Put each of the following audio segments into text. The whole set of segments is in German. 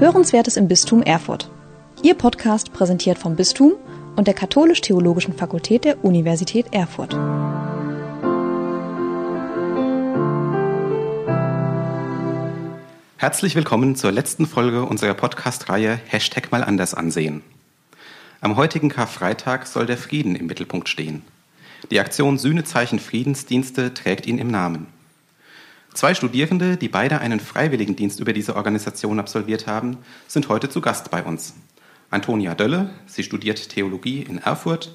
Hörenswertes im Bistum Erfurt. Ihr Podcast präsentiert vom Bistum und der Katholisch-Theologischen Fakultät der Universität Erfurt. Herzlich willkommen zur letzten Folge unserer Podcast-Reihe Hashtag mal anders ansehen. Am heutigen Karfreitag soll der Frieden im Mittelpunkt stehen. Die Aktion Sühnezeichen Friedensdienste trägt ihn im Namen. Zwei Studierende, die beide einen Freiwilligendienst über diese Organisation absolviert haben, sind heute zu Gast bei uns. Antonia Dölle, sie studiert Theologie in Erfurt,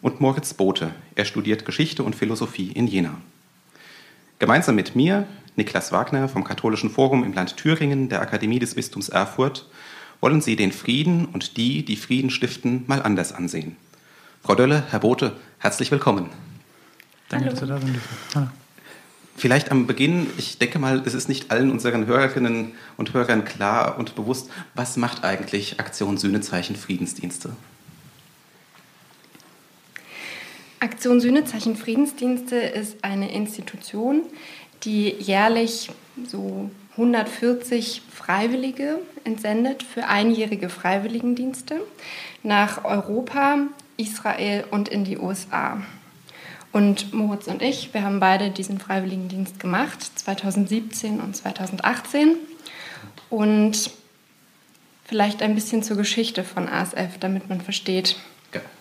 und Moritz Bote, er studiert Geschichte und Philosophie in Jena. Gemeinsam mit mir, Niklas Wagner vom Katholischen Forum im Land Thüringen der Akademie des Bistums Erfurt, wollen Sie den Frieden und die, die Frieden stiften, mal anders ansehen. Frau Dölle, Herr Bote, herzlich willkommen. Danke, Hallo. dass Sie da sind. Vielleicht am Beginn, ich denke mal, es ist nicht allen unseren Hörerinnen und Hörern klar und bewusst, was macht eigentlich Aktion Sühnezeichen Friedensdienste? Aktion Sühnezeichen Friedensdienste ist eine Institution, die jährlich so 140 Freiwillige entsendet für einjährige Freiwilligendienste nach Europa, Israel und in die USA. Und Moritz und ich, wir haben beide diesen Freiwilligendienst gemacht, 2017 und 2018. Und vielleicht ein bisschen zur Geschichte von ASF, damit man versteht.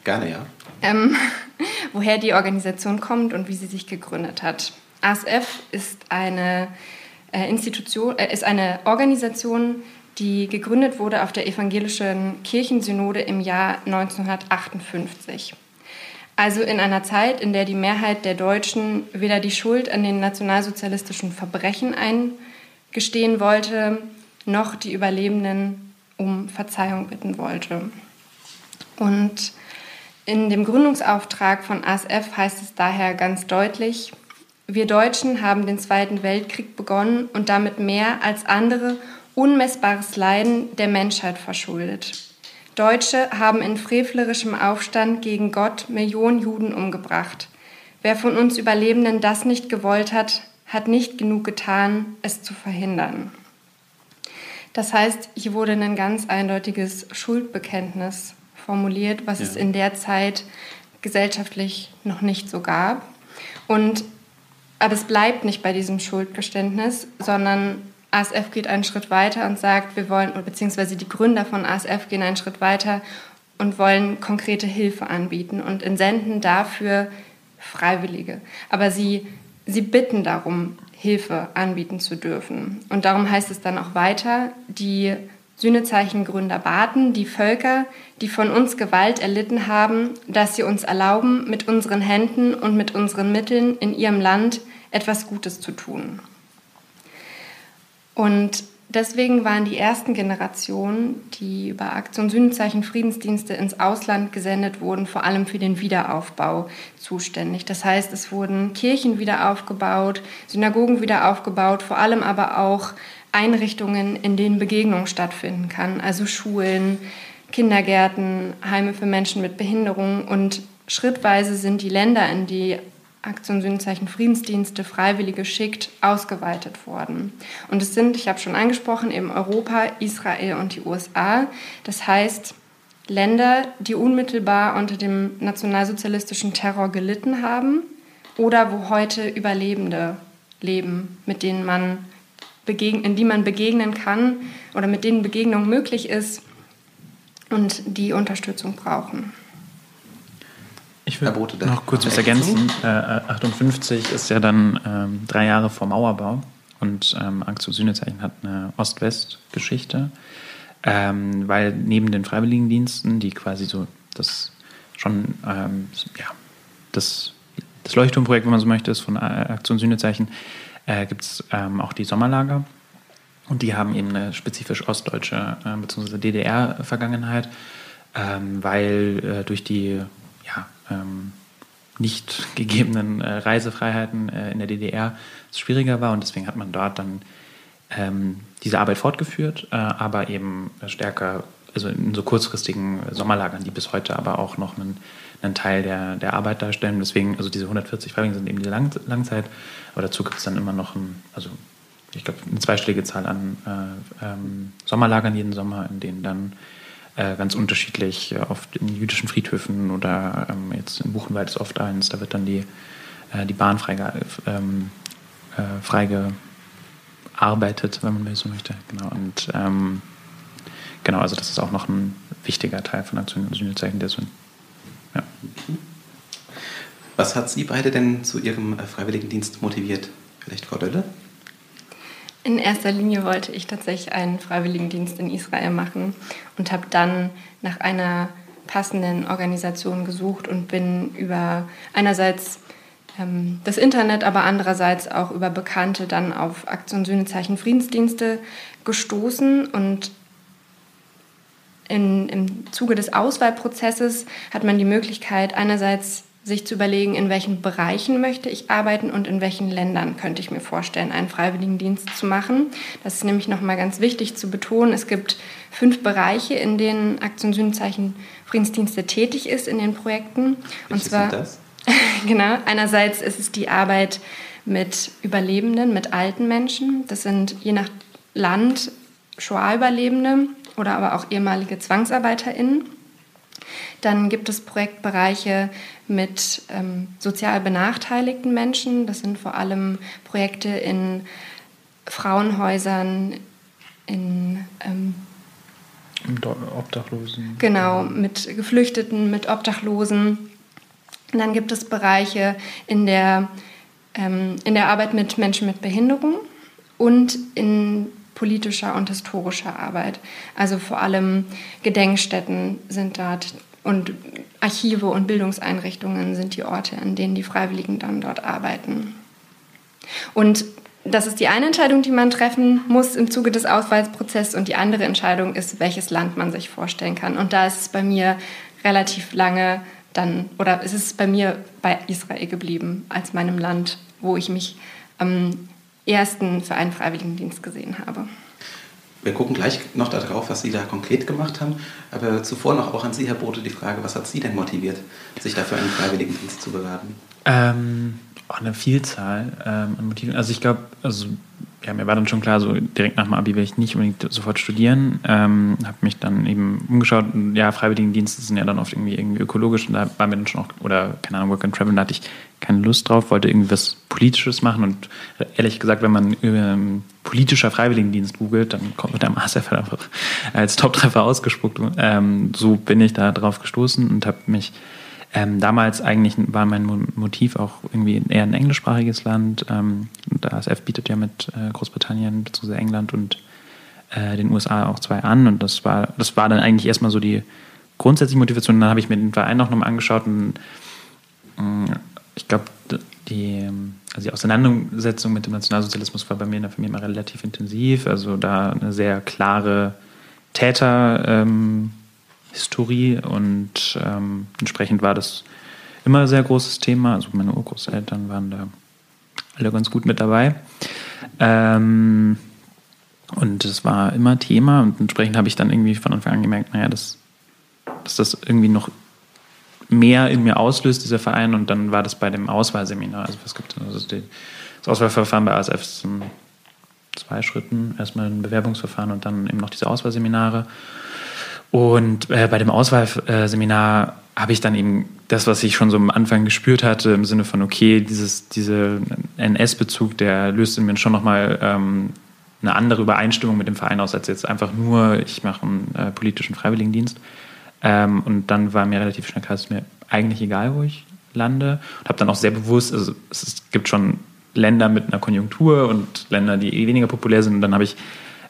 Gerne, ja. Ähm, woher die Organisation kommt und wie sie sich gegründet hat. ASF ist eine äh, Institution, äh, ist eine Organisation, die gegründet wurde auf der evangelischen Kirchensynode im Jahr 1958. Also in einer Zeit, in der die Mehrheit der Deutschen weder die Schuld an den nationalsozialistischen Verbrechen eingestehen wollte, noch die Überlebenden um Verzeihung bitten wollte. Und in dem Gründungsauftrag von ASF heißt es daher ganz deutlich, wir Deutschen haben den Zweiten Weltkrieg begonnen und damit mehr als andere unmessbares Leiden der Menschheit verschuldet. Deutsche haben in frevlerischem Aufstand gegen Gott Millionen Juden umgebracht. Wer von uns Überlebenden das nicht gewollt hat, hat nicht genug getan, es zu verhindern. Das heißt, hier wurde ein ganz eindeutiges Schuldbekenntnis formuliert, was ja. es in der Zeit gesellschaftlich noch nicht so gab. Und, aber es bleibt nicht bei diesem Schuldgeständnis, sondern ASF geht einen Schritt weiter und sagt, wir wollen, beziehungsweise die Gründer von ASF gehen einen Schritt weiter und wollen konkrete Hilfe anbieten und entsenden dafür Freiwillige. Aber sie, sie bitten darum, Hilfe anbieten zu dürfen. Und darum heißt es dann auch weiter, die Sühnezeichengründer baten die Völker, die von uns Gewalt erlitten haben, dass sie uns erlauben, mit unseren Händen und mit unseren Mitteln in ihrem Land etwas Gutes zu tun. Und deswegen waren die ersten Generationen, die über Aktion Sühnezeichen Friedensdienste ins Ausland gesendet wurden, vor allem für den Wiederaufbau zuständig. Das heißt, es wurden Kirchen wieder aufgebaut, Synagogen wieder aufgebaut, vor allem aber auch Einrichtungen, in denen Begegnung stattfinden kann, also Schulen, Kindergärten, Heime für Menschen mit Behinderung und schrittweise sind die Länder, in die Aktion Sühnezeichen Friedensdienste Freiwillige schickt, ausgeweitet worden. Und es sind, ich habe schon angesprochen, eben Europa, Israel und die USA. Das heißt, Länder, die unmittelbar unter dem nationalsozialistischen Terror gelitten haben oder wo heute Überlebende leben, mit denen man in die man begegnen kann oder mit denen Begegnung möglich ist und die Unterstützung brauchen. Ich will noch kurz was ergänzen. Äh, 58 ist ja dann ähm, drei Jahre vor Mauerbau und ähm, zu Sühnezeichen hat eine Ost-West-Geschichte, ähm, weil neben den Freiwilligendiensten, die quasi so das schon ähm, ja, das, das Leuchtturmprojekt, wenn man so möchte, ist von äh, Aktion Sühnezeichen, äh, gibt es ähm, auch die Sommerlager. Und die haben eben eine spezifisch ostdeutsche äh, bzw. DDR-Vergangenheit, ähm, weil äh, durch die ähm, nicht gegebenen äh, Reisefreiheiten äh, in der DDR es schwieriger war und deswegen hat man dort dann ähm, diese Arbeit fortgeführt, äh, aber eben stärker, also in so kurzfristigen Sommerlagern, die bis heute aber auch noch einen, einen Teil der, der Arbeit darstellen. Deswegen, also diese 140 Freiwilligen sind eben die Lang Langzeit, aber dazu gibt es dann immer noch ein, also ich glaube, eine zweistellige Zahl an äh, ähm, Sommerlagern jeden Sommer, in denen dann äh, ganz unterschiedlich, äh, oft in jüdischen Friedhöfen oder ähm, jetzt in Buchenwald ist oft eins, da wird dann die, äh, die Bahn ähm, äh, freigearbeitet, wenn man so möchte. Genau. Und ähm, genau, also das ist auch noch ein wichtiger Teil von Sühnezeichen der Sünde. Ja. Was hat Sie beide denn zu Ihrem Freiwilligendienst motiviert? Vielleicht Frau Dölle? In erster Linie wollte ich tatsächlich einen Freiwilligendienst in Israel machen und habe dann nach einer passenden Organisation gesucht und bin über einerseits ähm, das Internet, aber andererseits auch über Bekannte dann auf Aktion Sühnezeichen Friedensdienste gestoßen und in, im Zuge des Auswahlprozesses hat man die Möglichkeit, einerseits sich zu überlegen, in welchen Bereichen möchte ich arbeiten und in welchen Ländern könnte ich mir vorstellen, einen Freiwilligendienst zu machen. Das ist nämlich nochmal ganz wichtig zu betonen. Es gibt fünf Bereiche, in denen Aktion Sühnezeichen Friedensdienste tätig ist in den Projekten. Welche und zwar, sind das? genau, einerseits ist es die Arbeit mit Überlebenden, mit alten Menschen. Das sind je nach Land Shoah-Überlebende oder aber auch ehemalige ZwangsarbeiterInnen. Dann gibt es Projektbereiche mit ähm, sozial benachteiligten Menschen. Das sind vor allem Projekte in Frauenhäusern, in ähm, Obdachlosen. Genau, mit Geflüchteten, mit Obdachlosen. Und dann gibt es Bereiche in der, ähm, in der Arbeit mit Menschen mit Behinderung und in politischer und historischer Arbeit. Also vor allem Gedenkstätten sind dort und Archive und Bildungseinrichtungen sind die Orte, an denen die Freiwilligen dann dort arbeiten. Und das ist die eine Entscheidung, die man treffen muss im Zuge des Auswahlprozesses und die andere Entscheidung ist, welches Land man sich vorstellen kann. Und da ist es bei mir relativ lange dann, oder ist es bei mir bei Israel geblieben als meinem Land, wo ich mich am ersten für einen Freiwilligendienst gesehen habe. Wir gucken gleich noch darauf, was Sie da konkret gemacht haben. Aber zuvor noch auch an Sie, Herr Bote, die Frage, was hat Sie denn motiviert, sich dafür einen Freiwilligendienst zu bewerben? Ähm, eine Vielzahl ähm, an Motiven. Also ich glaube, also ja, mir war dann schon klar, so direkt nach dem Abi will ich nicht unbedingt sofort studieren. Ähm, habe mich dann eben umgeschaut. Ja, Freiwilligendienste sind ja dann oft irgendwie, irgendwie ökologisch und da war mir dann schon auch, oder keine Ahnung, Work and Travel, da hatte ich keine Lust drauf, wollte irgendwie was Politisches machen und ehrlich gesagt, wenn man ähm, politischer Freiwilligendienst googelt, dann kommt mit der halt einfach als Top-Treffer ausgespuckt. Ähm, so bin ich da drauf gestoßen und habe mich ähm, damals eigentlich war mein Motiv auch irgendwie eher ein englischsprachiges Land. Ähm, der ASF bietet ja mit äh, Großbritannien bzw. England und äh, den USA auch zwei an. Und das war, das war dann eigentlich erstmal so die grundsätzliche Motivation. Dann habe ich mir den Verein auch nochmal angeschaut und äh, ich glaube, die, also die Auseinandersetzung mit dem Nationalsozialismus war bei mir in der Familie immer relativ intensiv. Also da eine sehr klare Täter. Ähm, Historie und ähm, entsprechend war das immer ein sehr großes Thema. Also meine Urgroßeltern waren da alle ganz gut mit dabei. Ähm, und das war immer Thema und entsprechend habe ich dann irgendwie von Anfang an gemerkt, naja, dass, dass das irgendwie noch mehr in mir auslöst, dieser Verein. Und dann war das bei dem Auswahlseminar. Also was gibt also die, das Auswahlverfahren bei ASF ist in zwei Schritten. Erstmal ein Bewerbungsverfahren und dann eben noch diese Auswahlseminare. Und äh, bei dem Auswahlseminar habe ich dann eben das, was ich schon so am Anfang gespürt hatte, im Sinne von, okay, dieses, dieser NS-Bezug, der löst in mir schon nochmal ähm, eine andere Übereinstimmung mit dem Verein aus, als jetzt einfach nur, ich mache einen äh, politischen Freiwilligendienst. Ähm, und dann war mir relativ schnell klar, es ist mir eigentlich egal, wo ich lande. Und habe dann auch sehr bewusst, also es gibt schon Länder mit einer Konjunktur und Länder, die eh weniger populär sind. Und dann habe ich,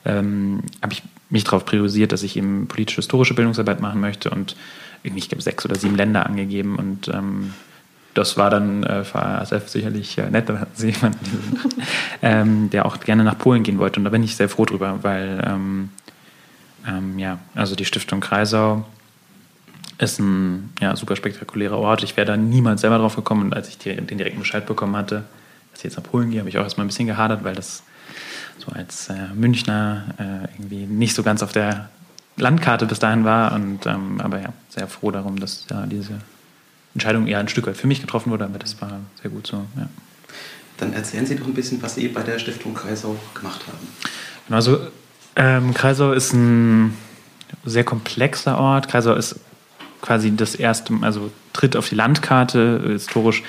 ähm, hab ich mich darauf priorisiert, dass ich eben politisch-historische Bildungsarbeit machen möchte und irgendwie, ich glaube, sechs oder sieben Länder angegeben und ähm, das war dann äh, für ASF sicherlich äh, nett. Da hatten sie jemanden, ähm, der auch gerne nach Polen gehen wollte. Und da bin ich sehr froh drüber, weil ähm, ähm, ja, also die Stiftung Kreisau ist ein ja, super spektakulärer Ort. Ich wäre da niemals selber drauf gekommen. Und als ich den direkten Bescheid bekommen hatte, dass ich jetzt nach Polen gehe, habe ich auch erstmal ein bisschen gehadert, weil das so als äh, Münchner äh, irgendwie nicht so ganz auf der Landkarte bis dahin war. Und, ähm, aber ja, sehr froh darum, dass ja, diese Entscheidung eher ein Stück weit für mich getroffen wurde, aber das war sehr gut so. Ja. Dann erzählen Sie doch ein bisschen, was Sie bei der Stiftung Kreisau gemacht haben. Genau, also ähm, Kreisau ist ein sehr komplexer Ort. Kreisau ist quasi das erste, also tritt auf die Landkarte historisch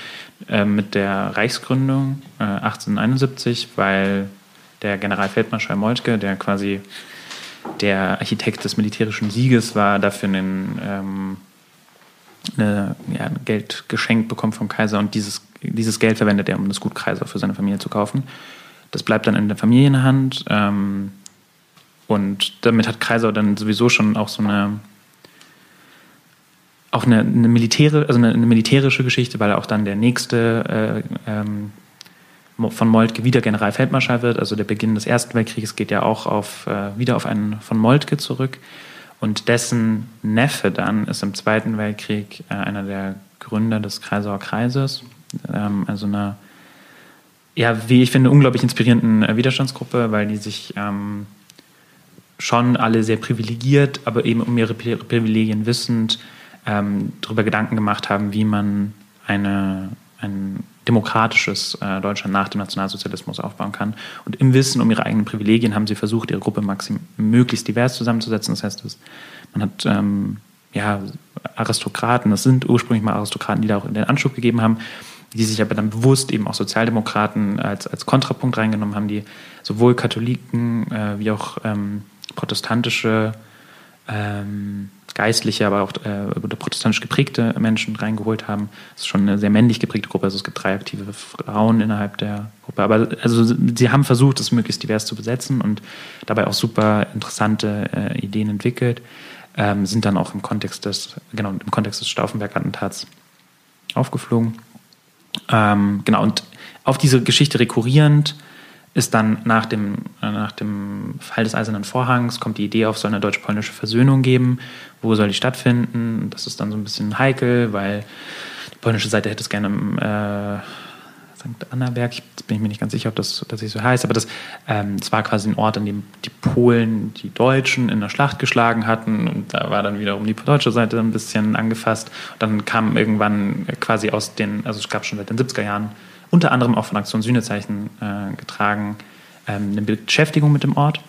äh, mit der Reichsgründung äh, 1871, weil der Generalfeldmarschall Moltke, der quasi der Architekt des militärischen Sieges war, dafür einen, ähm, eine, ja, ein Geld geschenkt bekommt vom Kaiser und dieses, dieses Geld verwendet er, um das Gut Kaiser für seine Familie zu kaufen. Das bleibt dann in der Familienhand ähm, und damit hat Kaiser dann sowieso schon auch so eine auch eine, eine, Militäre, also eine, eine, militärische Geschichte, weil er auch dann der nächste äh, ähm, von Moltke wieder Generalfeldmarschall wird. Also der Beginn des Ersten Weltkrieges geht ja auch auf, äh, wieder auf einen von Moltke zurück. Und dessen Neffe dann ist im Zweiten Weltkrieg äh, einer der Gründer des Kreisauer Kreises. Ähm, also eine, ja, wie ich finde, unglaublich inspirierenden äh, Widerstandsgruppe, weil die sich ähm, schon alle sehr privilegiert, aber eben um ihre Privilegien wissend ähm, darüber Gedanken gemacht haben, wie man eine, ein demokratisches äh, Deutschland nach dem Nationalsozialismus aufbauen kann. Und im Wissen um ihre eigenen Privilegien haben sie versucht, ihre Gruppe maxim möglichst divers zusammenzusetzen. Das heißt, dass man hat ähm, ja, Aristokraten, das sind ursprünglich mal Aristokraten, die da auch den Anschub gegeben haben, die sich aber dann bewusst eben auch Sozialdemokraten als, als Kontrapunkt reingenommen haben, die sowohl Katholiken äh, wie auch ähm, protestantische ähm, geistliche, aber auch äh, protestantisch geprägte Menschen reingeholt haben. Es ist schon eine sehr männlich geprägte Gruppe. Also es gibt drei aktive Frauen innerhalb der Gruppe. Aber also sie haben versucht, es möglichst divers zu besetzen und dabei auch super interessante äh, Ideen entwickelt. Ähm, sind dann auch im Kontext des, genau, im Kontext des Stauffenberg-Attentats aufgeflogen. Ähm, genau, und auf diese Geschichte rekurrierend ist dann nach dem, äh, nach dem Fall des Eisernen Vorhangs, kommt die Idee auf, soll eine deutsch-polnische Versöhnung geben. Wo soll die stattfinden? Das ist dann so ein bisschen heikel, weil die polnische Seite hätte es gerne im äh, St. Annaberg, jetzt bin ich mir nicht ganz sicher, ob das tatsächlich so heißt, aber das, ähm, das war quasi ein Ort, an dem die Polen die Deutschen in der Schlacht geschlagen hatten und da war dann wiederum die deutsche Seite ein bisschen angefasst. Und dann kam irgendwann quasi aus den, also es gab schon seit den 70er Jahren unter anderem auch von Aktion Sühnezeichen äh, getragen, ähm, eine Beschäftigung mit dem Ort.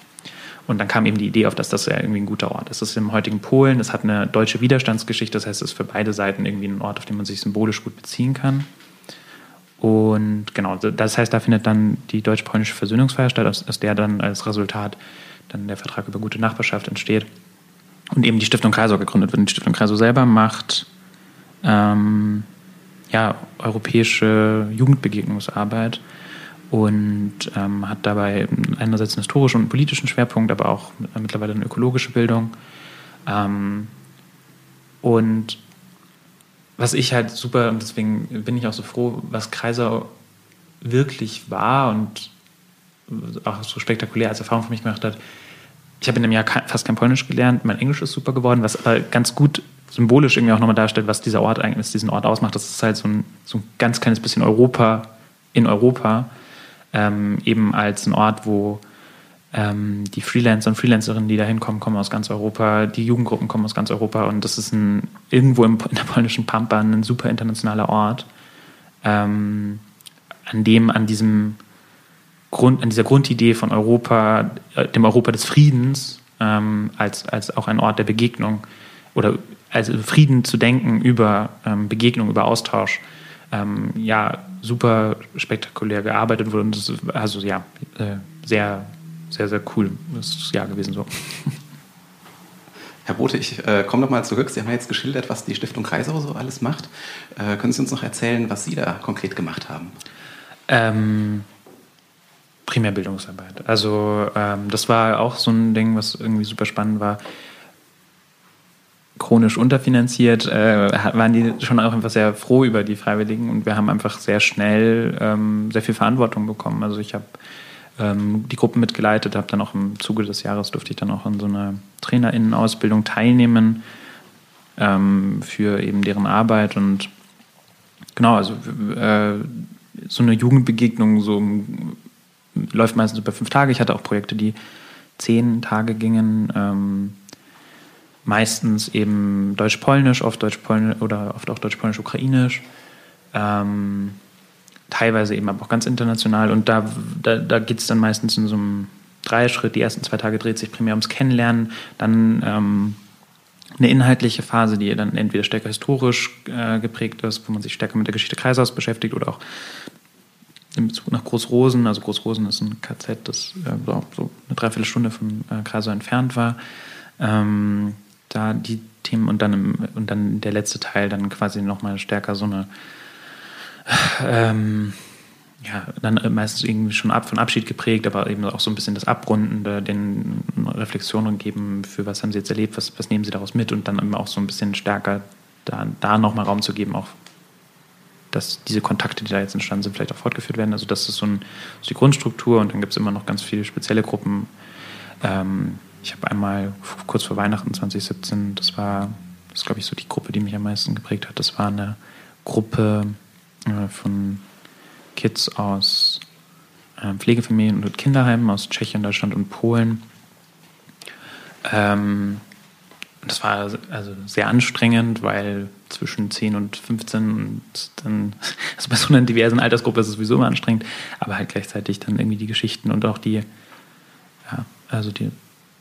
Und dann kam eben die Idee auf, dass das ja irgendwie ein guter Ort ist. Das ist im heutigen Polen, das hat eine deutsche Widerstandsgeschichte, das heißt, es ist für beide Seiten irgendwie ein Ort, auf den man sich symbolisch gut beziehen kann. Und genau, das heißt, da findet dann die deutsch-polnische Versöhnungsfeier statt, aus, aus, der dann als Resultat dann der Vertrag über gute Nachbarschaft entsteht. Und eben die Stiftung Kreisau gegründet wird. Und die Stiftung Kreisau selber macht ähm, ja, europäische Jugendbegegnungsarbeit und ähm, hat dabei einerseits einen historischen und politischen Schwerpunkt, aber auch mittlerweile eine ökologische Bildung. Ähm, und was ich halt super, und deswegen bin ich auch so froh, was Kreisau wirklich war und auch so spektakulär als Erfahrung für mich gemacht hat. Ich habe in dem Jahr fast kein Polnisch gelernt, mein Englisch ist super geworden, was aber ganz gut symbolisch irgendwie auch nochmal darstellt, was dieser Ort eigentlich, diesen Ort ausmacht. Das ist halt so ein, so ein ganz kleines bisschen Europa in Europa, ähm, eben als ein Ort, wo ähm, die Freelancer und Freelancerinnen, die da hinkommen, kommen aus ganz Europa, die Jugendgruppen kommen aus ganz Europa und das ist ein, irgendwo im, in der polnischen Pampa ein super internationaler Ort, ähm, an dem an diesem Grund, an dieser Grundidee von Europa, äh, dem Europa des Friedens, ähm, als, als auch ein Ort der Begegnung oder also Frieden zu denken über ähm, Begegnung, über Austausch, ähm, ja, super spektakulär gearbeitet wurde. Und das ist also ja, äh, sehr, sehr, sehr cool das Jahr gewesen so. Herr Bote, ich äh, komme nochmal zurück. Sie haben ja jetzt geschildert, was die Stiftung Kreisau so alles macht. Äh, können Sie uns noch erzählen, was Sie da konkret gemacht haben? Ähm, Primärbildungsarbeit. Also ähm, das war auch so ein Ding, was irgendwie super spannend war chronisch unterfinanziert, äh, waren die schon auch einfach sehr froh über die Freiwilligen und wir haben einfach sehr schnell ähm, sehr viel Verantwortung bekommen. Also ich habe ähm, die Gruppen mitgeleitet, habe dann auch im Zuge des Jahres durfte ich dann auch an so einer Trainerinnenausbildung teilnehmen ähm, für eben deren Arbeit und genau, also äh, so eine Jugendbegegnung so läuft meistens über fünf Tage. Ich hatte auch Projekte, die zehn Tage gingen. Meistens eben Deutsch-Polnisch, oft Deutsch-Polnisch oder oft auch Deutsch-Polnisch-Ukrainisch. Ähm, teilweise eben aber auch ganz international. Und da, da, da geht es dann meistens in so einem Dreischritt. Die ersten zwei Tage dreht sich primär ums Kennenlernen, dann ähm, eine inhaltliche Phase, die dann entweder stärker historisch äh, geprägt ist, wo man sich stärker mit der Geschichte Kreisaus beschäftigt oder auch in Bezug nach Großrosen. Also Großrosen ist ein KZ, das äh, so, eine Dreiviertelstunde von äh, Kreisau entfernt war. Ähm, da die Themen und dann, im, und dann der letzte Teil dann quasi nochmal stärker so eine ähm, ja, dann meistens irgendwie schon ab von Abschied geprägt, aber eben auch so ein bisschen das Abrundende, den Reflexionen geben, für was haben sie jetzt erlebt, was, was nehmen sie daraus mit und dann eben auch so ein bisschen stärker da, da nochmal Raum zu geben, auch dass diese Kontakte, die da jetzt entstanden sind, vielleicht auch fortgeführt werden. Also das ist so, ein, so die Grundstruktur und dann gibt es immer noch ganz viele spezielle Gruppen. Ähm, ich habe einmal kurz vor Weihnachten 2017, das war, das glaube ich so die Gruppe, die mich am meisten geprägt hat, das war eine Gruppe äh, von Kids aus äh, Pflegefamilien und Kinderheimen aus Tschechien, Deutschland und Polen. Ähm, das war also sehr anstrengend, weil zwischen 10 und 15 und dann, also bei so einer diversen Altersgruppe ist es sowieso immer anstrengend, aber halt gleichzeitig dann irgendwie die Geschichten und auch die, ja, also die,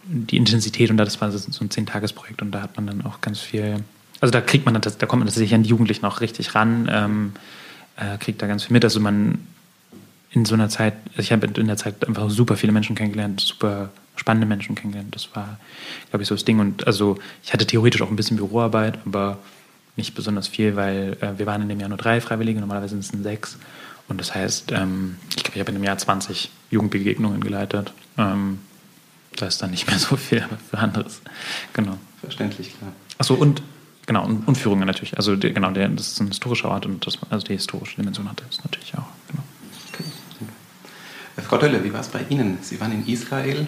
die Intensität und das war so ein Zehn-Tages-Projekt und da hat man dann auch ganz viel, also da kriegt man, das, da kommt man tatsächlich an die Jugendlichen auch richtig ran, ähm, äh, kriegt da ganz viel mit, also man in so einer Zeit, ich habe in der Zeit einfach super viele Menschen kennengelernt, super spannende Menschen kennengelernt. Das war, glaube ich, so das Ding. Und also ich hatte theoretisch auch ein bisschen Büroarbeit, aber nicht besonders viel, weil äh, wir waren in dem Jahr nur drei Freiwillige, normalerweise sind es sechs. Und das heißt, ähm, ich glaube, ich habe in dem Jahr 20 Jugendbegegnungen geleitet. Ähm, da ist dann nicht mehr so viel für anderes. Genau. Verständlich, klar. Achso, und genau, und, und Führungen natürlich. Also die, genau, der, das ist ein historischer Ort und das, also die historische Dimension hat das natürlich auch. Genau. Okay. Frau Dölle, wie war es bei Ihnen? Sie waren in Israel.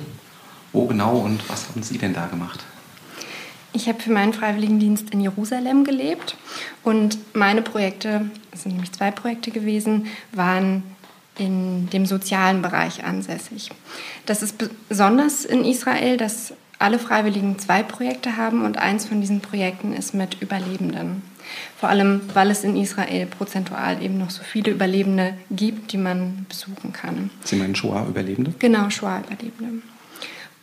Wo genau und was haben Sie denn da gemacht? Ich habe für meinen Freiwilligendienst in Jerusalem gelebt und meine Projekte, es sind nämlich zwei Projekte gewesen, waren in dem sozialen Bereich ansässig. Das ist besonders in Israel, dass alle Freiwilligen zwei Projekte haben und eins von diesen Projekten ist mit Überlebenden. Vor allem, weil es in Israel prozentual eben noch so viele Überlebende gibt, die man besuchen kann. Sie meinen Shoah-Überlebende? Genau, Shoah-Überlebende.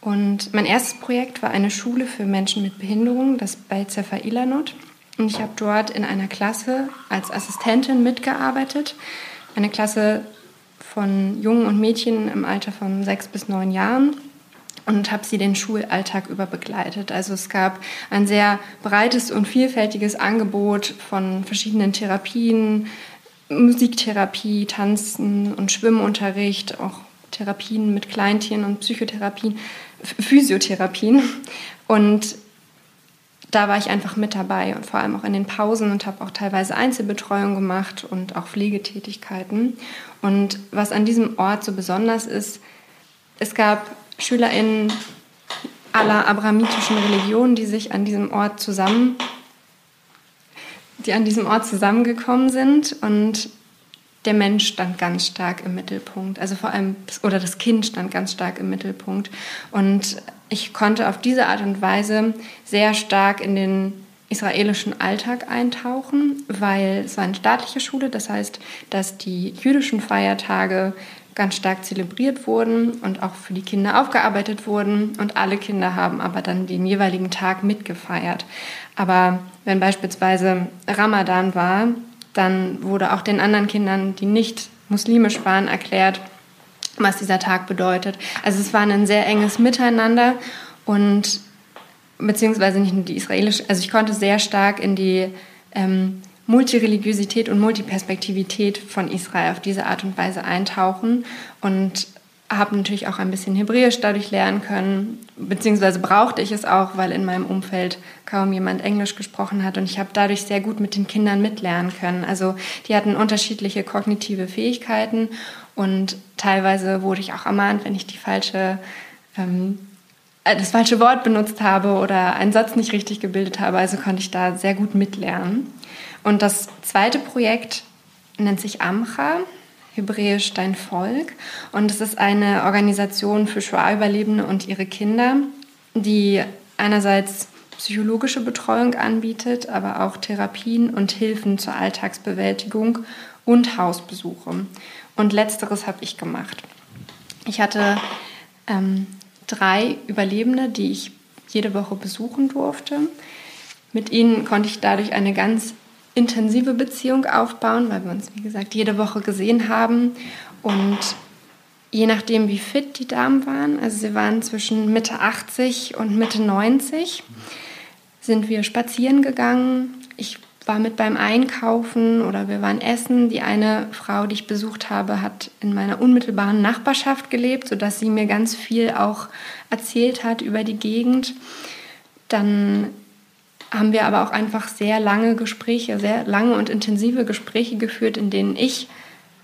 Und mein erstes Projekt war eine Schule für Menschen mit Behinderung, das bei Zefa Ilanot. Und ich habe dort in einer Klasse als Assistentin mitgearbeitet. Eine Klasse von Jungen und Mädchen im Alter von sechs bis neun Jahren und habe sie den Schulalltag über begleitet. Also es gab ein sehr breites und vielfältiges Angebot von verschiedenen Therapien, Musiktherapie, Tanzen und Schwimmunterricht, auch Therapien mit Kleintieren und Psychotherapien, Physiotherapien. Und da war ich einfach mit dabei und vor allem auch in den Pausen und habe auch teilweise Einzelbetreuung gemacht und auch Pflegetätigkeiten. Und was an diesem Ort so besonders ist, es gab SchülerInnen aller abrahamitischen Religionen, die sich an diesem Ort zusammen, die an diesem Ort zusammengekommen sind und der Mensch stand ganz stark im Mittelpunkt. Also vor allem, oder das Kind stand ganz stark im Mittelpunkt. Und ich konnte auf diese Art und Weise sehr stark in den israelischen Alltag eintauchen, weil es war eine staatliche Schule. Das heißt, dass die jüdischen Feiertage ganz stark zelebriert wurden und auch für die Kinder aufgearbeitet wurden. Und alle Kinder haben aber dann den jeweiligen Tag mitgefeiert. Aber wenn beispielsweise Ramadan war, dann wurde auch den anderen Kindern, die nicht muslimisch waren, erklärt, was dieser Tag bedeutet. Also es war ein sehr enges Miteinander und beziehungsweise nicht nur die israelische, also ich konnte sehr stark in die ähm, Multireligiosität und Multiperspektivität von Israel auf diese Art und Weise eintauchen und habe natürlich auch ein bisschen Hebräisch dadurch lernen können, beziehungsweise brauchte ich es auch, weil in meinem Umfeld kaum jemand Englisch gesprochen hat und ich habe dadurch sehr gut mit den Kindern mitlernen können. Also die hatten unterschiedliche kognitive Fähigkeiten und teilweise wurde ich auch ermahnt, wenn ich die falsche, ähm, äh, das falsche Wort benutzt habe oder einen Satz nicht richtig gebildet habe. Also konnte ich da sehr gut mitlernen. Und das zweite Projekt nennt sich Amcha hebräisch Dein Volk. Und es ist eine Organisation für Shoah-Überlebende und ihre Kinder, die einerseits psychologische Betreuung anbietet, aber auch Therapien und Hilfen zur Alltagsbewältigung und Hausbesuche. Und letzteres habe ich gemacht. Ich hatte ähm, drei Überlebende, die ich jede Woche besuchen durfte. Mit ihnen konnte ich dadurch eine ganz intensive Beziehung aufbauen, weil wir uns, wie gesagt, jede Woche gesehen haben. Und je nachdem, wie fit die Damen waren, also sie waren zwischen Mitte 80 und Mitte 90, sind wir spazieren gegangen. Ich war mit beim Einkaufen oder wir waren essen. Die eine Frau, die ich besucht habe, hat in meiner unmittelbaren Nachbarschaft gelebt, sodass sie mir ganz viel auch erzählt hat über die Gegend. Dann haben wir aber auch einfach sehr lange Gespräche, sehr lange und intensive Gespräche geführt, in denen ich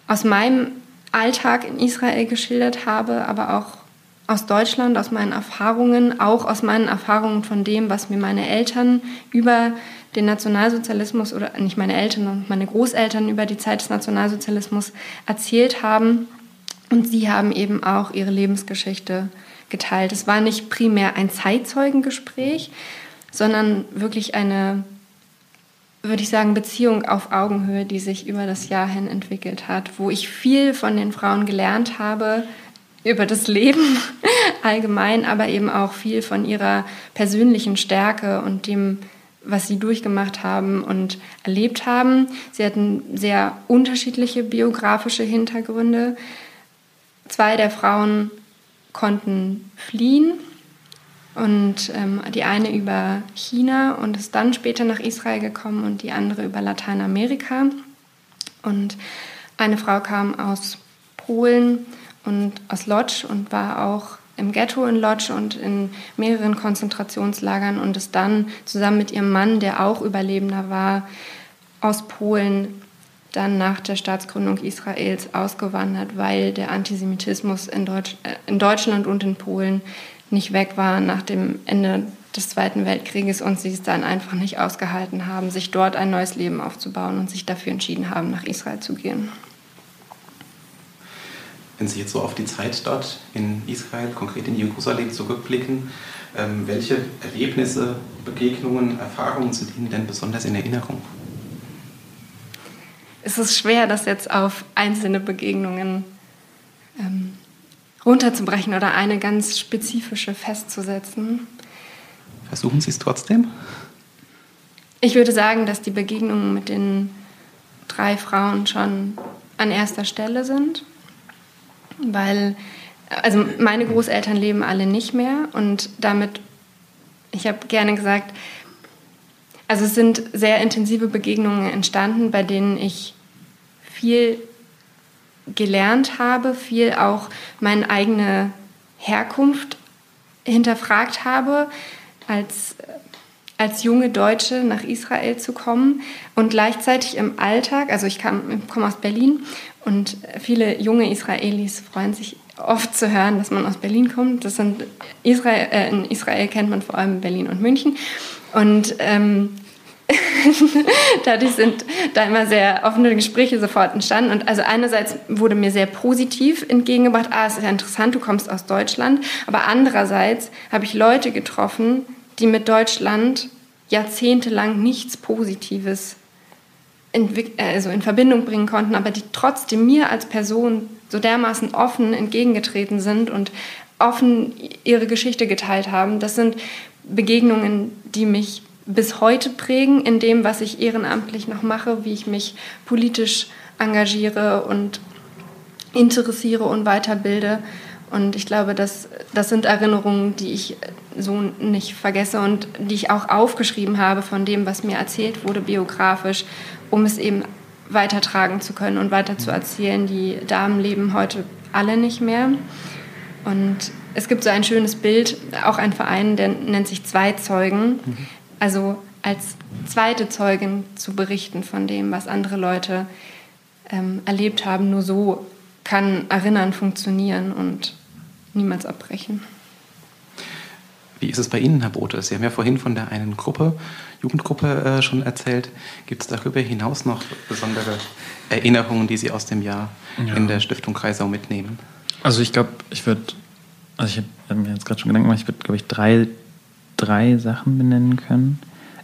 aus meinem Alltag in Israel geschildert habe, aber auch aus Deutschland, aus meinen Erfahrungen, auch aus meinen Erfahrungen von dem, was mir meine Eltern über den Nationalsozialismus oder nicht meine Eltern und meine Großeltern über die Zeit des Nationalsozialismus erzählt haben. Und sie haben eben auch ihre Lebensgeschichte geteilt. Es war nicht primär ein Zeitzeugengespräch, sondern wirklich eine, würde ich sagen, Beziehung auf Augenhöhe, die sich über das Jahr hin entwickelt hat, wo ich viel von den Frauen gelernt habe, über das Leben allgemein, aber eben auch viel von ihrer persönlichen Stärke und dem, was sie durchgemacht haben und erlebt haben. Sie hatten sehr unterschiedliche biografische Hintergründe. Zwei der Frauen konnten fliehen und ähm, die eine über China und ist dann später nach Israel gekommen und die andere über Lateinamerika. Und eine Frau kam aus Polen und aus Lodz und war auch im Ghetto in Lodz und in mehreren Konzentrationslagern und ist dann zusammen mit ihrem Mann, der auch Überlebender war, aus Polen dann nach der Staatsgründung Israels ausgewandert, weil der Antisemitismus in, Deutsch, äh, in Deutschland und in Polen nicht weg war nach dem Ende des Zweiten Weltkrieges und sie es dann einfach nicht ausgehalten haben, sich dort ein neues Leben aufzubauen und sich dafür entschieden haben, nach Israel zu gehen. Wenn Sie jetzt so auf die Zeit dort in Israel, konkret in Jerusalem zurückblicken, ähm, welche Erlebnisse, Begegnungen, Erfahrungen sind Ihnen denn besonders in Erinnerung? Es ist schwer, das jetzt auf einzelne Begegnungen ähm, runterzubrechen oder eine ganz spezifische festzusetzen. Versuchen Sie es trotzdem? Ich würde sagen, dass die Begegnungen mit den drei Frauen schon an erster Stelle sind, weil also meine Großeltern leben alle nicht mehr und damit, ich habe gerne gesagt, also es sind sehr intensive Begegnungen entstanden, bei denen ich viel gelernt habe, viel auch meine eigene Herkunft hinterfragt habe, als, als junge Deutsche nach Israel zu kommen. Und gleichzeitig im Alltag, also ich, kam, ich komme aus Berlin und viele junge Israelis freuen sich oft zu hören, dass man aus Berlin kommt. Das sind Israel, äh, in Israel kennt man vor allem Berlin und München. Und ähm, Dadurch sind da immer sehr offene Gespräche sofort entstanden. Und also einerseits wurde mir sehr positiv entgegengebracht, ah, es ist ja interessant, du kommst aus Deutschland. Aber andererseits habe ich Leute getroffen, die mit Deutschland jahrzehntelang nichts Positives also in Verbindung bringen konnten, aber die trotzdem mir als Person so dermaßen offen entgegengetreten sind und offen ihre Geschichte geteilt haben. Das sind Begegnungen, die mich bis heute prägen in dem, was ich ehrenamtlich noch mache, wie ich mich politisch engagiere und interessiere und weiterbilde. Und ich glaube, das, das sind Erinnerungen, die ich so nicht vergesse und die ich auch aufgeschrieben habe von dem, was mir erzählt wurde biografisch, um es eben weitertragen zu können und weiter zu erzählen. Die Damen leben heute alle nicht mehr. Und es gibt so ein schönes Bild, auch ein Verein, der nennt sich Zwei Zeugen. Mhm also als zweite Zeugin zu berichten von dem, was andere Leute ähm, erlebt haben. Nur so kann Erinnern funktionieren und niemals abbrechen. Wie ist es bei Ihnen, Herr Bote? Sie haben ja vorhin von der einen Gruppe, Jugendgruppe äh, schon erzählt. Gibt es darüber hinaus noch besondere Erinnerungen, die Sie aus dem Jahr ja. in der Stiftung Kreisau mitnehmen? Also ich glaube, ich würde, also ich habe mir jetzt gerade schon Gedanken gemacht, ich würde, glaube ich, drei drei Sachen benennen können.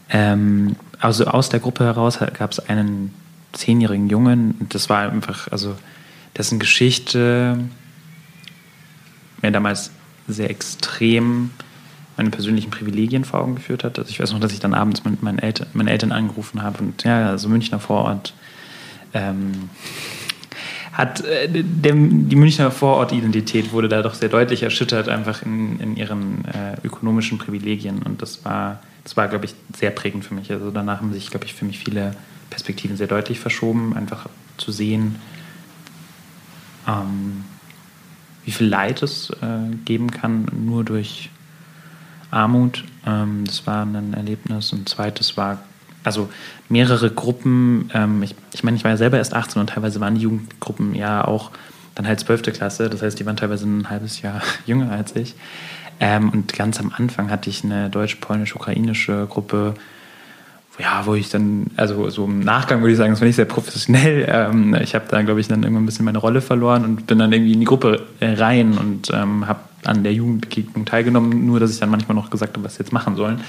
Ähm, also aus der Gruppe heraus gab es einen zehnjährigen Jungen. Und das war einfach, also dessen Geschichte mir damals sehr extrem meine persönlichen Privilegien vor Augen geführt hat. Also ich weiß noch, dass ich dann abends mit meinen Eltern, meinen Eltern angerufen habe und ja, also Münchner Vorort ähm, hat äh, der, die Münchner Vorortidentität wurde da doch sehr deutlich erschüttert, einfach in, in ihren äh, ökonomischen Privilegien. Und das war, das war, glaube ich, sehr prägend für mich. Also danach haben sich, glaube ich, für mich viele Perspektiven sehr deutlich verschoben, einfach zu sehen, ähm, wie viel Leid es äh, geben kann, nur durch Armut. Ähm, das war ein Erlebnis. Und zweites war, also mehrere Gruppen, ähm, ich, ich meine, ich war ja selber erst 18 und teilweise waren die Jugendgruppen ja auch dann halt 12. Klasse, das heißt, die waren teilweise ein halbes Jahr jünger als ich. Ähm, und ganz am Anfang hatte ich eine deutsch-polnisch-ukrainische Gruppe, ja, wo ich dann, also so im Nachgang würde ich sagen, das war nicht sehr professionell. Ähm, ich habe da, glaube ich, dann irgendwann ein bisschen meine Rolle verloren und bin dann irgendwie in die Gruppe äh, rein und ähm, habe an der Jugendbegegnung teilgenommen, nur dass ich dann manchmal noch gesagt habe, was sie jetzt machen sollen.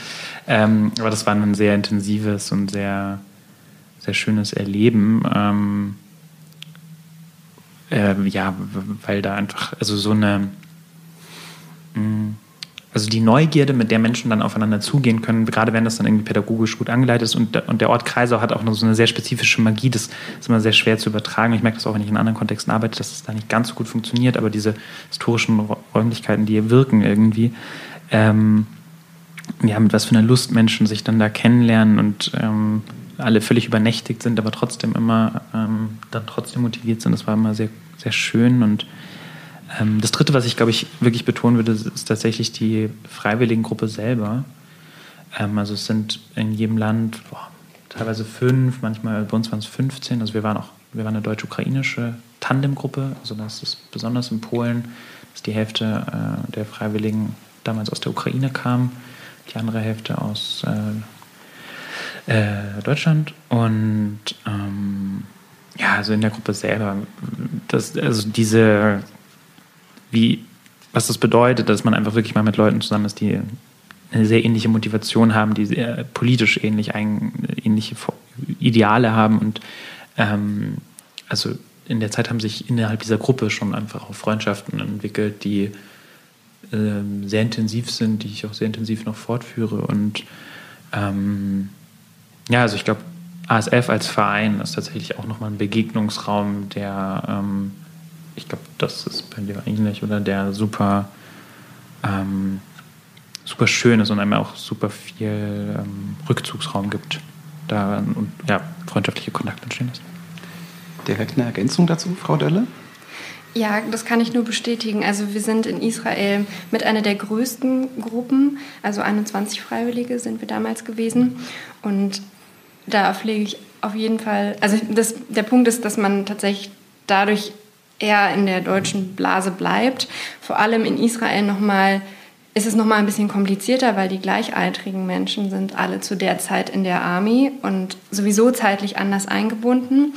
Ähm, aber das war ein sehr intensives und sehr, sehr schönes Erleben. Ähm, äh, ja, weil da einfach, also so eine, mh, mm, also die Neugierde, mit der Menschen dann aufeinander zugehen können, gerade wenn das dann irgendwie pädagogisch gut angeleitet ist und, und der Ort Kreisau hat auch noch so eine sehr spezifische Magie, das ist immer sehr schwer zu übertragen. Ich merke das auch, wenn ich in anderen Kontexten arbeite, dass es da nicht ganz so gut funktioniert, aber diese historischen Räumlichkeiten, die wirken irgendwie, ähm, ja, mit was für einer Lust Menschen sich dann da kennenlernen und ähm, alle völlig übernächtigt sind, aber trotzdem immer ähm, dann trotzdem motiviert sind. Das war immer sehr, sehr schön und das dritte, was ich glaube ich wirklich betonen würde, ist tatsächlich die Freiwilligengruppe selber. Ähm, also es sind in jedem Land boah, teilweise fünf, manchmal bei uns waren es 15. Also wir waren auch, wir waren eine deutsch-ukrainische Tandemgruppe. Also das ist besonders in Polen, dass die Hälfte äh, der Freiwilligen damals aus der Ukraine kam, die andere Hälfte aus äh, äh, Deutschland. Und ähm, ja, also in der Gruppe selber, das, also diese wie, was das bedeutet, dass man einfach wirklich mal mit Leuten zusammen ist, die eine sehr ähnliche Motivation haben, die sehr politisch ähnlich ein, ähnliche Ideale haben und ähm, also in der Zeit haben sich innerhalb dieser Gruppe schon einfach auch Freundschaften entwickelt, die ähm, sehr intensiv sind, die ich auch sehr intensiv noch fortführe und ähm, ja, also ich glaube, ASF als Verein ist tatsächlich auch nochmal ein Begegnungsraum, der ähm, ich glaube, das ist bei dir ähnlich, oder der super, ähm, super schön ist und einem auch super viel ähm, Rückzugsraum gibt, da und ja, freundschaftliche Kontakte entstehen lassen. Direkt eine Ergänzung dazu, Frau Dölle? Ja, das kann ich nur bestätigen. Also wir sind in Israel mit einer der größten Gruppen, also 21 Freiwillige sind wir damals gewesen. Und da pflege ich auf jeden Fall, also das, der Punkt ist, dass man tatsächlich dadurch eher in der deutschen Blase bleibt. Vor allem in Israel nochmal ist es nochmal ein bisschen komplizierter, weil die gleichaltrigen Menschen sind alle zu der Zeit in der Army und sowieso zeitlich anders eingebunden.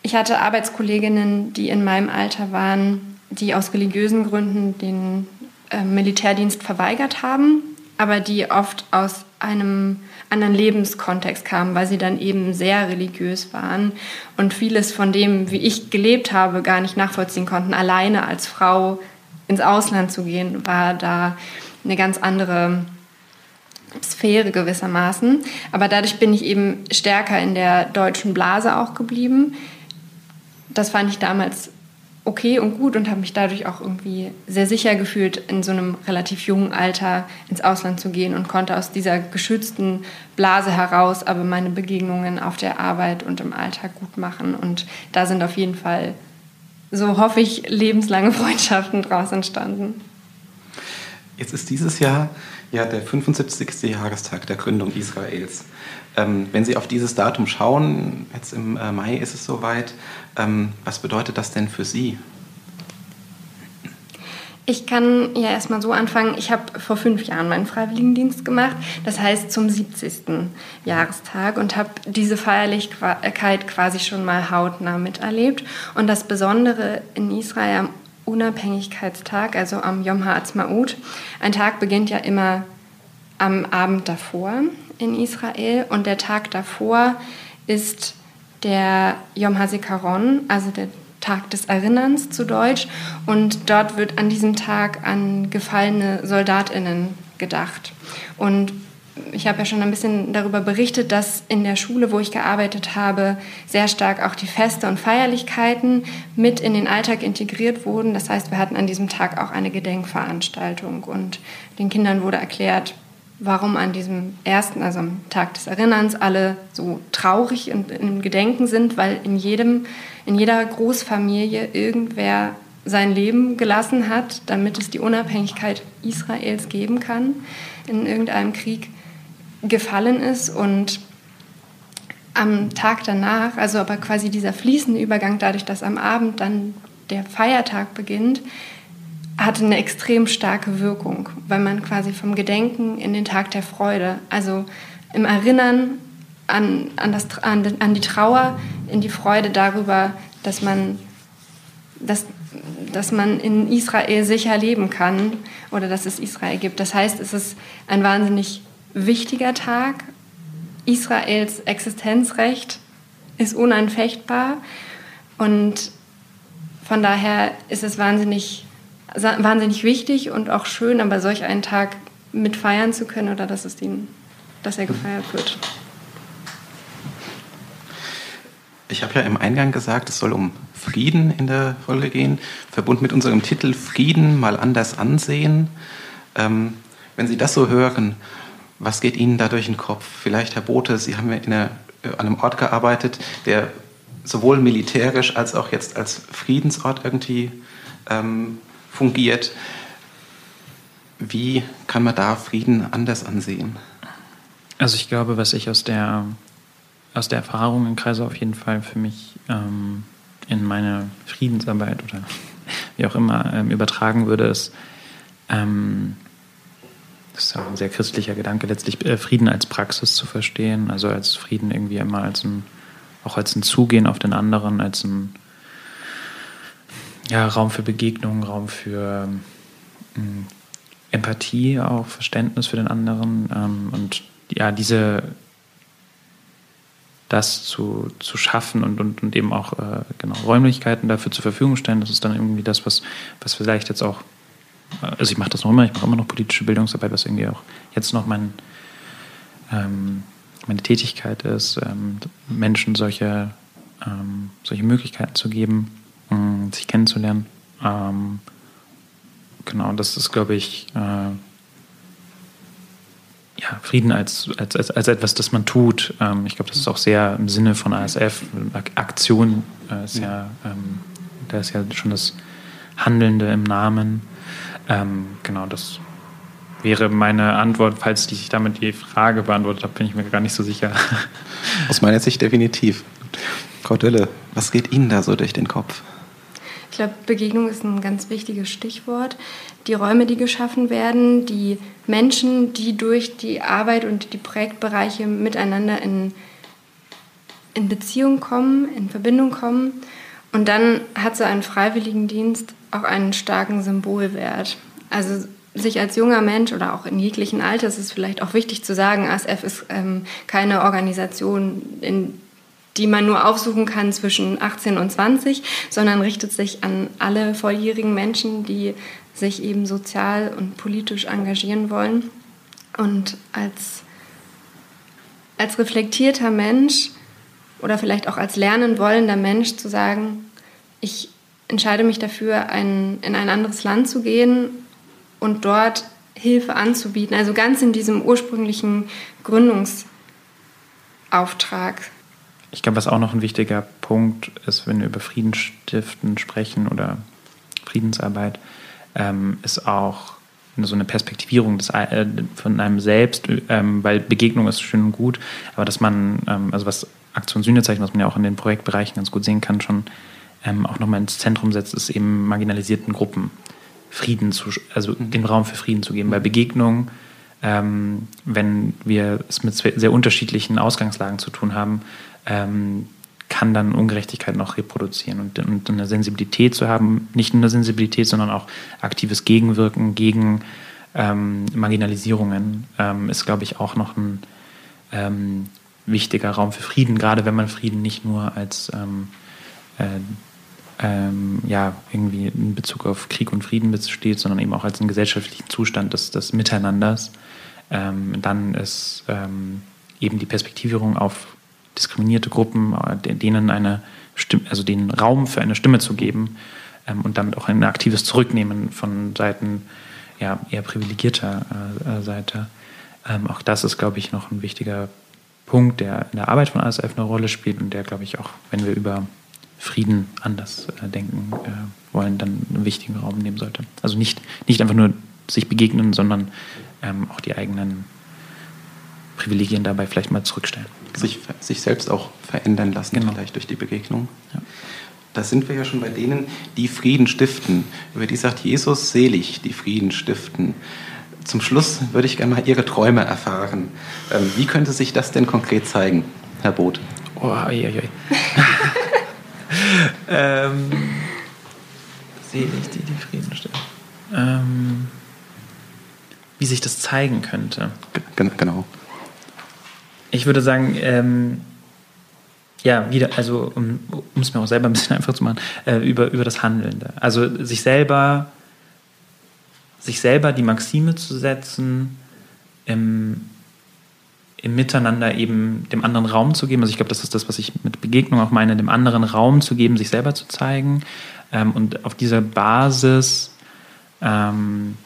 Ich hatte Arbeitskolleginnen, die in meinem Alter waren, die aus religiösen Gründen den äh, Militärdienst verweigert haben, aber die oft aus einem anderen Lebenskontext kamen, weil sie dann eben sehr religiös waren und vieles von dem, wie ich gelebt habe, gar nicht nachvollziehen konnten. Alleine als Frau ins Ausland zu gehen, war da eine ganz andere Sphäre gewissermaßen. Aber dadurch bin ich eben stärker in der deutschen Blase auch geblieben. Das fand ich damals okay und gut und habe mich dadurch auch irgendwie sehr sicher gefühlt, in so einem relativ jungen Alter ins Ausland zu gehen und konnte aus dieser geschützten Blase heraus aber meine Begegnungen auf der Arbeit und im Alltag gut machen. Und da sind auf jeden Fall, so hoffe ich, lebenslange Freundschaften draus entstanden. Jetzt ist dieses Jahr ja der 75. Jahrestag der Gründung Israels. Ähm, wenn Sie auf dieses Datum schauen, jetzt im äh, Mai ist es soweit, ähm, was bedeutet das denn für Sie? Ich kann ja erstmal so anfangen. Ich habe vor fünf Jahren meinen Freiwilligendienst gemacht, das heißt zum 70. Jahrestag und habe diese Feierlichkeit quasi schon mal hautnah miterlebt. Und das Besondere in Israel am Unabhängigkeitstag, also am Yom HaAtzmaut, ein Tag beginnt ja immer am Abend davor in Israel und der Tag davor ist der Yom HaZikaron, also der Tag des Erinnerns zu Deutsch. Und dort wird an diesem Tag an gefallene Soldatinnen gedacht. Und ich habe ja schon ein bisschen darüber berichtet, dass in der Schule, wo ich gearbeitet habe, sehr stark auch die Feste und Feierlichkeiten mit in den Alltag integriert wurden. Das heißt, wir hatten an diesem Tag auch eine Gedenkveranstaltung und den Kindern wurde erklärt, warum an diesem ersten, also am Tag des Erinnerns, alle so traurig und im Gedenken sind, weil in, jedem, in jeder Großfamilie irgendwer sein Leben gelassen hat, damit es die Unabhängigkeit Israels geben kann in irgendeinem Krieg gefallen ist. Und am Tag danach, also aber quasi dieser fließende Übergang, dadurch, dass am Abend dann der Feiertag beginnt, hatte eine extrem starke Wirkung, weil man quasi vom Gedenken in den Tag der Freude, also im Erinnern an, an, das, an, an die Trauer, in die Freude darüber, dass man, dass, dass man in Israel sicher leben kann oder dass es Israel gibt. Das heißt, es ist ein wahnsinnig wichtiger Tag. Israels Existenzrecht ist unanfechtbar und von daher ist es wahnsinnig, wahnsinnig wichtig und auch schön, aber solch einen Tag mit feiern zu können oder dass, es den, dass er gefeiert wird. Ich habe ja im Eingang gesagt, es soll um Frieden in der Folge gehen, verbunden mit unserem Titel Frieden mal anders ansehen. Ähm, wenn Sie das so hören, was geht Ihnen da durch den Kopf? Vielleicht, Herr Bote, Sie haben ja einer, äh, an einem Ort gearbeitet, der sowohl militärisch als auch jetzt als Friedensort irgendwie ähm, fungiert. Wie kann man da Frieden anders ansehen? Also ich glaube, was ich aus der, aus der Erfahrung im Kreise auf jeden Fall für mich ähm, in meine Friedensarbeit oder wie auch immer ähm, übertragen würde, ist, ähm, das ist ja ein sehr christlicher Gedanke, letztlich äh, Frieden als Praxis zu verstehen, also als Frieden irgendwie immer als ein, auch als ein Zugehen auf den anderen, als ein ja, Raum für Begegnung, Raum für ähm, Empathie, auch Verständnis für den anderen ähm, und ja, diese das zu, zu schaffen und, und, und eben auch äh, genau, Räumlichkeiten dafür zur Verfügung stellen, das ist dann irgendwie das, was, was vielleicht jetzt auch also ich mache das noch immer, ich mache immer noch politische Bildungsarbeit, was irgendwie auch jetzt noch mein, ähm, meine Tätigkeit ist, ähm, Menschen solche, ähm, solche Möglichkeiten zu geben, ähm, sich kennenzulernen. Ähm, genau, das ist, glaube ich, äh, ja, Frieden als, als, als, als etwas, das man tut. Ähm, ich glaube, das ist auch sehr im Sinne von ASF. Aktion äh, ist ja, ja da ist ja schon das Handelnde im Namen. Ähm, genau, das wäre meine Antwort, falls ich damit die Frage beantwortet habe, bin ich mir gar nicht so sicher. Aus meiner Sicht definitiv. Frau Dölle, was geht Ihnen da so durch den Kopf? Ich glaube, Begegnung ist ein ganz wichtiges Stichwort. Die Räume, die geschaffen werden, die Menschen, die durch die Arbeit und die Projektbereiche miteinander in, in Beziehung kommen, in Verbindung kommen. Und dann hat so ein Freiwilligendienst auch einen starken Symbolwert. Also sich als junger Mensch oder auch in jeglichen Alter, ist vielleicht auch wichtig zu sagen, ASF ist ähm, keine Organisation, in, die man nur aufsuchen kann zwischen 18 und 20, sondern richtet sich an alle volljährigen Menschen, die sich eben sozial und politisch engagieren wollen. Und als, als reflektierter Mensch oder vielleicht auch als lernen wollender Mensch zu sagen, ich entscheide mich dafür, ein, in ein anderes Land zu gehen und dort Hilfe anzubieten. Also ganz in diesem ursprünglichen Gründungsauftrag. Ich glaube, was auch noch ein wichtiger Punkt ist, wenn wir über Friedensstiften sprechen oder Friedensarbeit, ähm, ist auch so eine Perspektivierung des, äh, von einem selbst, ähm, weil Begegnung ist schön und gut, aber dass man, ähm, also was Aktion Sühnezeichen, was man ja auch in den Projektbereichen ganz gut sehen kann, schon ähm, auch nochmal ins Zentrum setzt, ist eben marginalisierten Gruppen Frieden zu, also mhm. den Raum für Frieden zu geben. Bei Begegnungen, ähm, wenn wir es mit sehr unterschiedlichen Ausgangslagen zu tun haben, ähm, kann dann Ungerechtigkeit noch reproduzieren und, und, eine Sensibilität zu haben, nicht nur eine Sensibilität, sondern auch aktives Gegenwirken gegen ähm, Marginalisierungen ähm, ist, glaube ich, auch noch ein ähm, wichtiger Raum für Frieden, gerade wenn man Frieden nicht nur als ähm, äh, ähm, ja, irgendwie in Bezug auf Krieg und Frieden besteht, sondern eben auch als einen gesellschaftlichen Zustand des, des Miteinanders, ähm, dann ist eben die Perspektivierung auf diskriminierte Gruppen, äh, denen eine Stimme, also den Raum für eine Stimme zu geben ähm, und damit auch ein aktives Zurücknehmen von Seiten ja, eher privilegierter äh, Seite. Ähm, auch das ist, glaube ich, noch ein wichtiger Punkt, der in der Arbeit von ASF eine Rolle spielt und der, glaube ich, auch, wenn wir über Frieden anders äh, denken äh, wollen, dann einen wichtigen Raum nehmen sollte. Also nicht, nicht einfach nur sich begegnen, sondern ähm, auch die eigenen Privilegien dabei vielleicht mal zurückstellen. Sich, sich selbst auch verändern lassen, genau. vielleicht durch die Begegnung. Ja. Da sind wir ja schon bei denen, die Frieden stiften. Über die sagt Jesus, selig, die Frieden stiften. Zum Schluss würde ich gerne mal Ihre Träume erfahren. Ähm, wie könnte sich das denn konkret zeigen, Herr Both? Oh, oi, oi. ähm, selig, die die Frieden stiften. Ähm, wie sich das zeigen könnte. G genau. Ich würde sagen, ähm, ja, wieder, also um es mir auch selber ein bisschen einfach zu machen, äh, über, über das Handelnde. Also sich selber, sich selber die Maxime zu setzen, im, im Miteinander eben dem anderen Raum zu geben. Also ich glaube, das ist das, was ich mit Begegnung auch meine, dem anderen Raum zu geben, sich selber zu zeigen ähm, und auf dieser Basis ähm,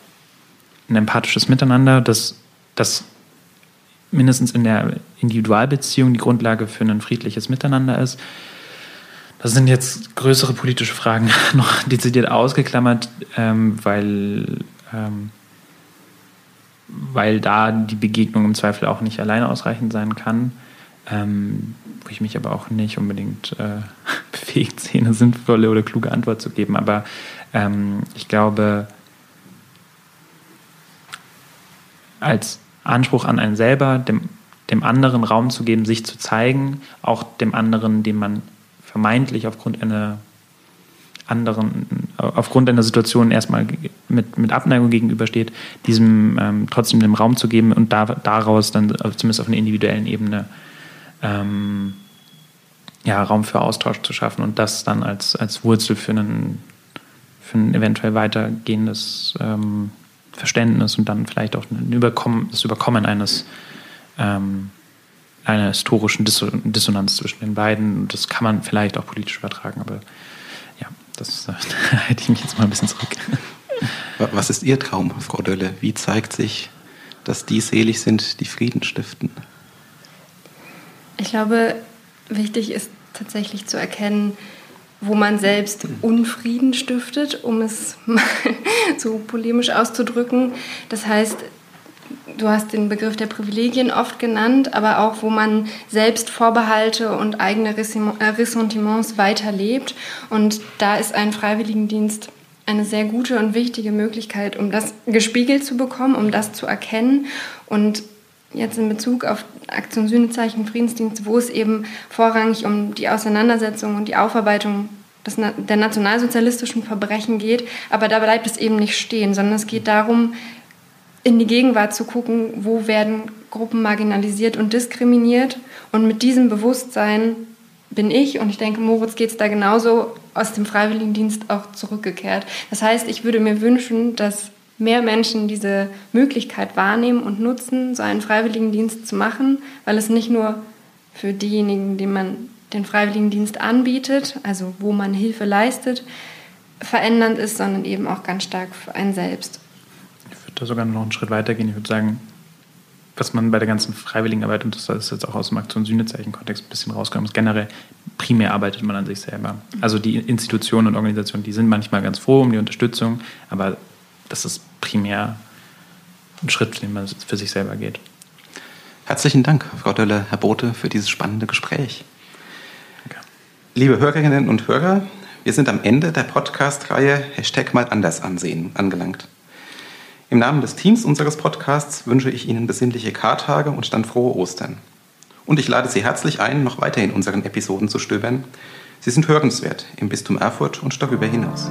ein empathisches Miteinander, das, das mindestens in der Individualbeziehung die Grundlage für ein friedliches Miteinander ist. Das sind jetzt größere politische Fragen noch dezidiert ausgeklammert, ähm, weil, ähm, weil da die Begegnung im Zweifel auch nicht alleine ausreichend sein kann, ähm, wo ich mich aber auch nicht unbedingt äh, befähigt sehe, eine sinnvolle oder kluge Antwort zu geben. Aber ähm, ich glaube, als Anspruch an einen selber, dem, dem anderen Raum zu geben, sich zu zeigen, auch dem anderen, dem man vermeintlich aufgrund einer anderen, aufgrund einer Situation erstmal mit, mit Abneigung gegenübersteht, diesem ähm, trotzdem den Raum zu geben und da, daraus dann zumindest auf einer individuellen Ebene ähm, ja, Raum für Austausch zu schaffen und das dann als, als Wurzel für, einen, für ein eventuell weitergehendes ähm, Verständnis und dann vielleicht auch ein Überkommen, das Überkommen eines ähm, einer historischen Dissonanz zwischen den beiden. Das kann man vielleicht auch politisch übertragen, aber ja, das äh, halte ich mich jetzt mal ein bisschen zurück. Was ist Ihr Traum, Frau Dölle? Wie zeigt sich, dass die selig sind, die Frieden stiften? Ich glaube, wichtig ist tatsächlich zu erkennen, wo man selbst Unfrieden stiftet, um es mal so polemisch auszudrücken. Das heißt, du hast den Begriff der Privilegien oft genannt, aber auch wo man selbst Vorbehalte und eigene äh, Ressentiments weiterlebt. Und da ist ein Freiwilligendienst eine sehr gute und wichtige Möglichkeit, um das gespiegelt zu bekommen, um das zu erkennen und jetzt in Bezug auf Aktion Sühnezeichen Friedensdienst, wo es eben vorrangig um die Auseinandersetzung und die Aufarbeitung des, der nationalsozialistischen Verbrechen geht. Aber da bleibt es eben nicht stehen, sondern es geht darum, in die Gegenwart zu gucken, wo werden Gruppen marginalisiert und diskriminiert. Und mit diesem Bewusstsein bin ich, und ich denke, Moritz geht es da genauso, aus dem Freiwilligendienst auch zurückgekehrt. Das heißt, ich würde mir wünschen, dass mehr Menschen diese Möglichkeit wahrnehmen und nutzen, so einen Freiwilligendienst zu machen, weil es nicht nur für diejenigen, denen man den Freiwilligendienst anbietet, also wo man Hilfe leistet, verändernd ist, sondern eben auch ganz stark für einen selbst. Ich würde da sogar noch einen Schritt weiter gehen. Ich würde sagen, was man bei der ganzen Freiwilligenarbeit, und das ist jetzt auch aus dem Aktion-Sühnezeichen-Kontext ein bisschen rausgekommen, ist generell, primär arbeitet man an sich selber. Also die Institutionen und Organisationen, die sind manchmal ganz froh um die Unterstützung, aber das ist primär ein Schritt, den man für sich selber geht. Herzlichen Dank, Frau Dölle, Herr Bote, für dieses spannende Gespräch. Danke. Liebe Hörerinnen und Hörer, wir sind am Ende der Podcast-Reihe Hashtag mal anders ansehen angelangt. Im Namen des Teams unseres Podcasts wünsche ich Ihnen besinnliche Kartage und dann frohe Ostern. Und ich lade Sie herzlich ein, noch weiter in unseren Episoden zu stöbern. Sie sind hörenswert im Bistum Erfurt und darüber hinaus.